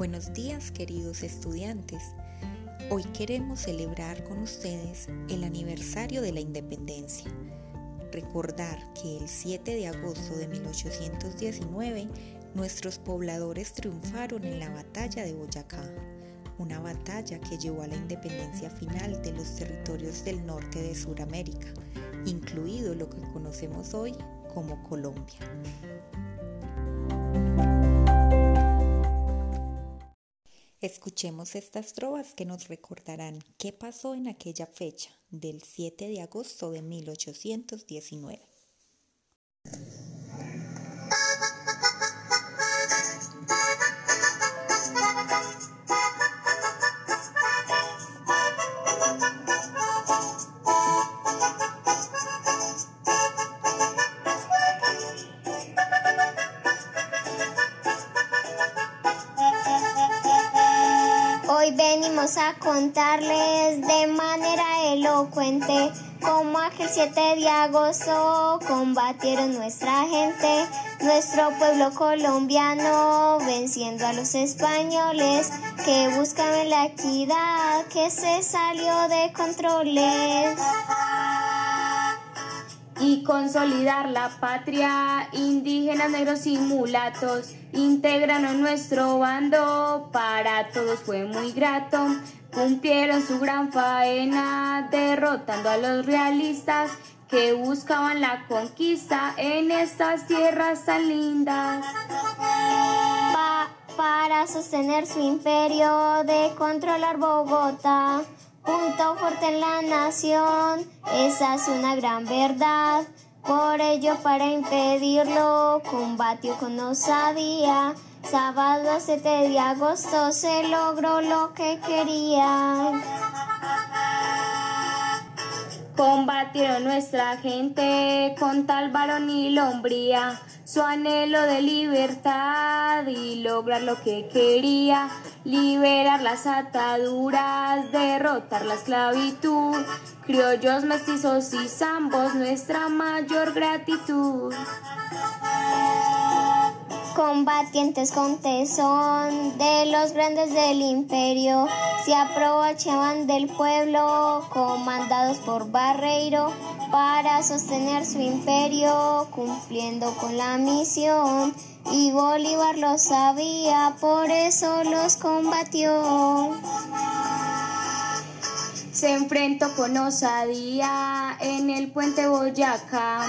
Buenos días queridos estudiantes. Hoy queremos celebrar con ustedes el aniversario de la independencia. Recordar que el 7 de agosto de 1819 nuestros pobladores triunfaron en la batalla de Boyacá, una batalla que llevó a la independencia final de los territorios del norte de Sudamérica, incluido lo que conocemos hoy como Colombia. Escuchemos estas trovas que nos recordarán qué pasó en aquella fecha del 7 de agosto de 1819. Contarles de manera elocuente cómo aquel 7 de agosto combatieron nuestra gente, nuestro pueblo colombiano, venciendo a los españoles que buscaban la equidad que se salió de controles y consolidar la patria. Indígenas, negros y mulatos integran a nuestro bando, para todos fue muy grato. Cumplieron su gran faena, derrotando a los realistas que buscaban la conquista en estas tierras tan lindas. para sostener su imperio de controlar Bogotá punto fuerte en la nación, esa es una gran verdad. Por ello, para impedirlo, combatió con osadía. Sábado 7 de agosto se logró lo que quería. Combatieron nuestra gente con tal varón y lombría, su anhelo de libertad y lograr lo que quería, liberar las ataduras, derrotar la esclavitud, criollos, mestizos y zambos, nuestra mayor gratitud combatientes con tesón de los grandes del imperio, se aprovechaban del pueblo comandados por Barreiro para sostener su imperio cumpliendo con la misión. Y Bolívar lo sabía, por eso los combatió. Se enfrentó con osadía en el puente Boyacá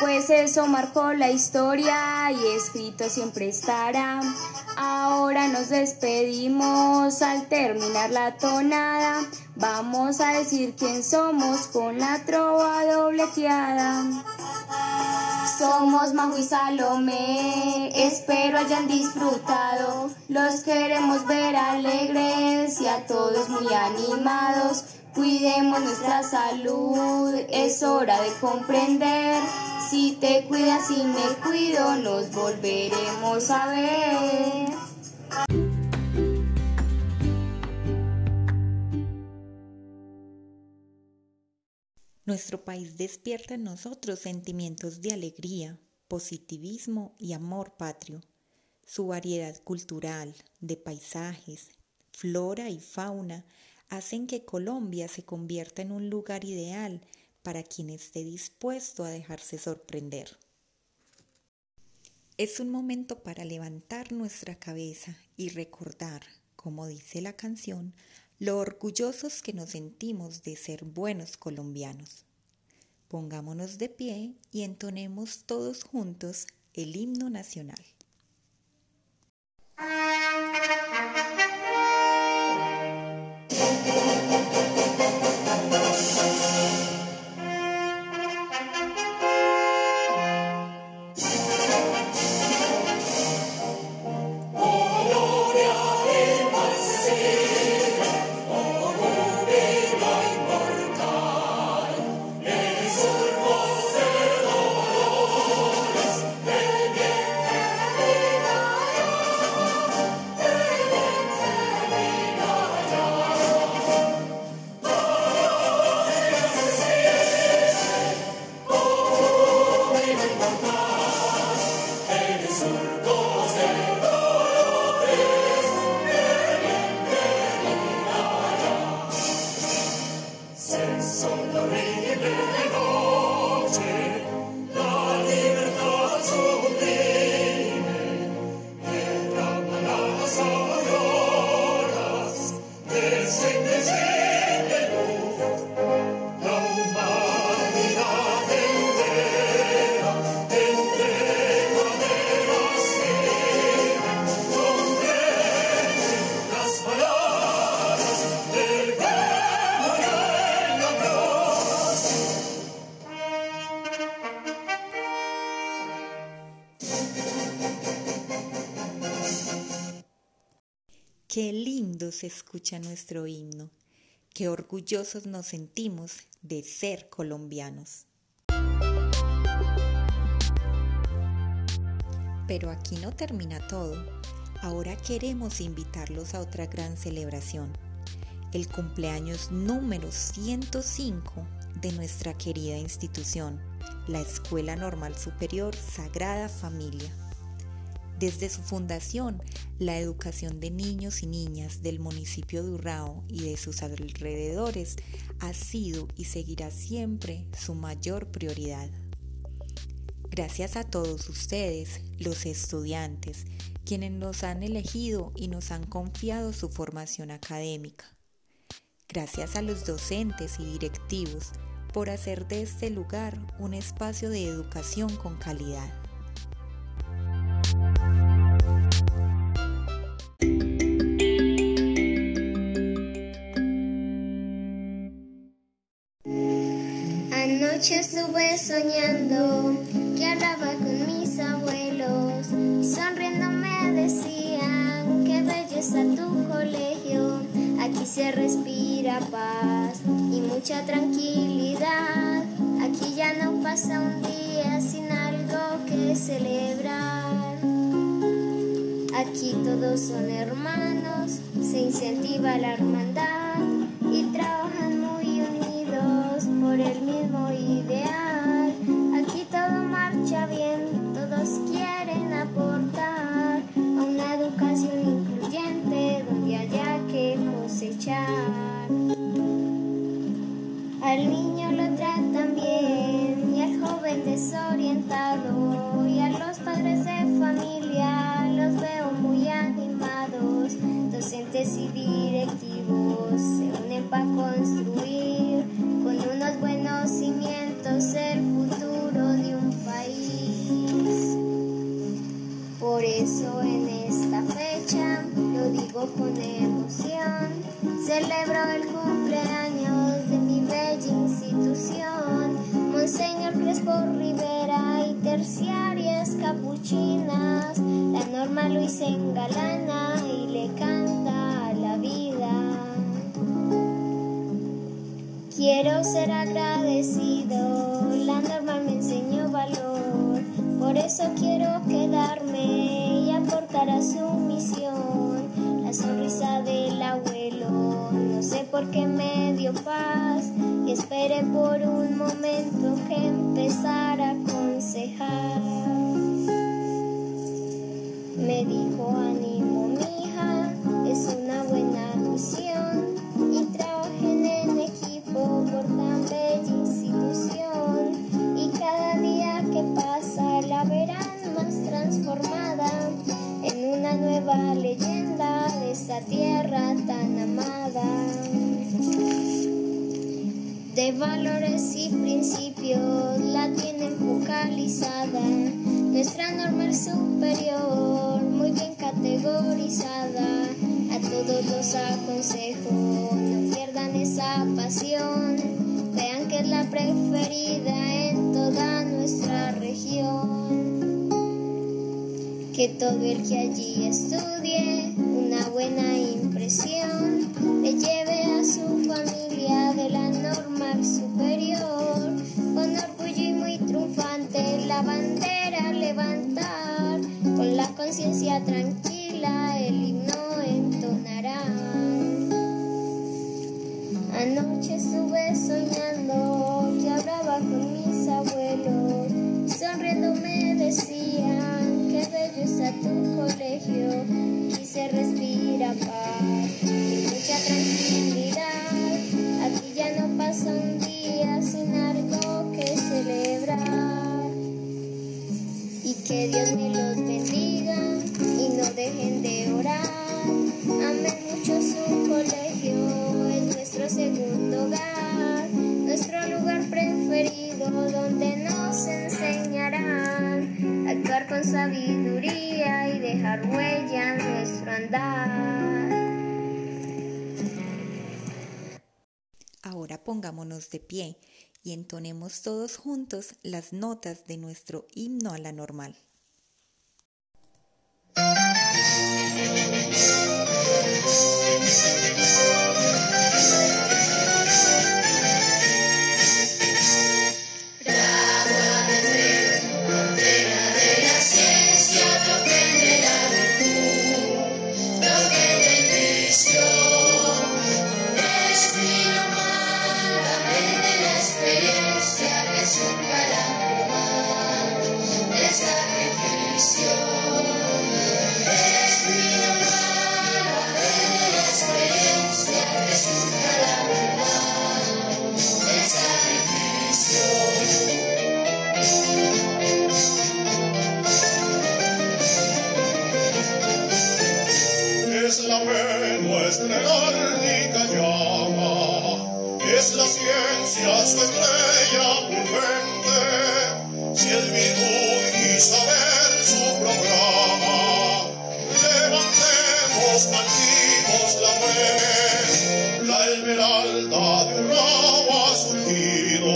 pues eso marcó la historia y escrito siempre estará. Ahora nos despedimos al terminar la tonada. Vamos a decir quién somos con la trova dobleteada. Somos Majo y Salomé, espero hayan disfrutado. Los queremos ver alegres y a todos muy animados. Cuidemos nuestra salud, es hora de comprender si te cuidas y me cuido, nos volveremos a ver. Nuestro país despierta en nosotros sentimientos de alegría, positivismo y amor patrio. Su variedad cultural, de paisajes, flora y fauna hacen que Colombia se convierta en un lugar ideal para quien esté dispuesto a dejarse sorprender. Es un momento para levantar nuestra cabeza y recordar, como dice la canción, lo orgullosos que nos sentimos de ser buenos colombianos. Pongámonos de pie y entonemos todos juntos el himno nacional. Qué lindo se escucha nuestro himno. Qué orgullosos nos sentimos de ser colombianos. Pero aquí no termina todo. Ahora queremos invitarlos a otra gran celebración, el cumpleaños número 105 de nuestra querida institución, la Escuela Normal Superior Sagrada Familia. Desde su fundación, la educación de niños y niñas del municipio de Urrao y de sus alrededores ha sido y seguirá siempre su mayor prioridad. Gracias a todos ustedes, los estudiantes, quienes nos han elegido y nos han confiado su formación académica. Gracias a los docentes y directivos por hacer de este lugar un espacio de educación con calidad. Soñando que hablaba con mis abuelos sonriendo me decían qué belleza tu colegio. Aquí se respira paz y mucha tranquilidad. Aquí ya no pasa un día sin algo que celebrar. Aquí todos son hermanos, se incentiva la hermandad desorientado y le canta a la vida. Quiero ser agradecido, la norma me enseñó valor, por eso quiero quedarme y aportar a su misión. La sonrisa del abuelo, no sé por qué me dio paz y esperé por un momento que empezara a De valores y principios la tienen focalizada, nuestra norma superior muy bien categorizada. A todos los aconsejo, no pierdan esa pasión, vean que es la preferida en toda nuestra región. Que todo el que allí estudie una buena impresión le lleve tranquila sabiduría y dejar huella en nuestro andar. Ahora pongámonos de pie y entonemos todos juntos las notas de nuestro himno a la normal. es la ciencia su estrella fulgente, si el virtud y saber su programa. Levantemos altivos la red, la esmeralda de un ha surgido,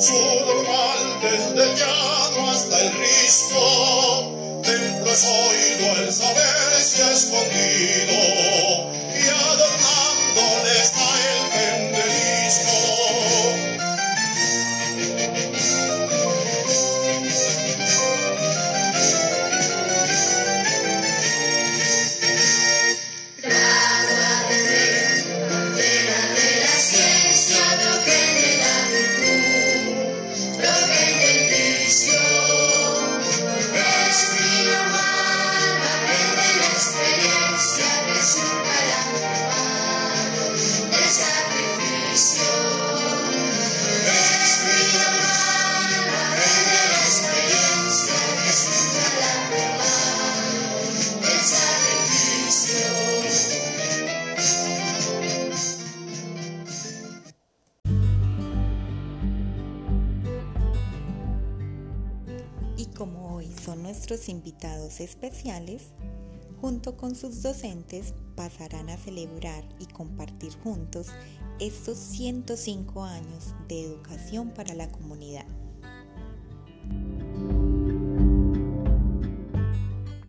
su normal desde el llano hasta el risco, templo es oído el saber se ha escondido. nuestros invitados especiales, junto con sus docentes pasarán a celebrar y compartir juntos estos 105 años de educación para la comunidad.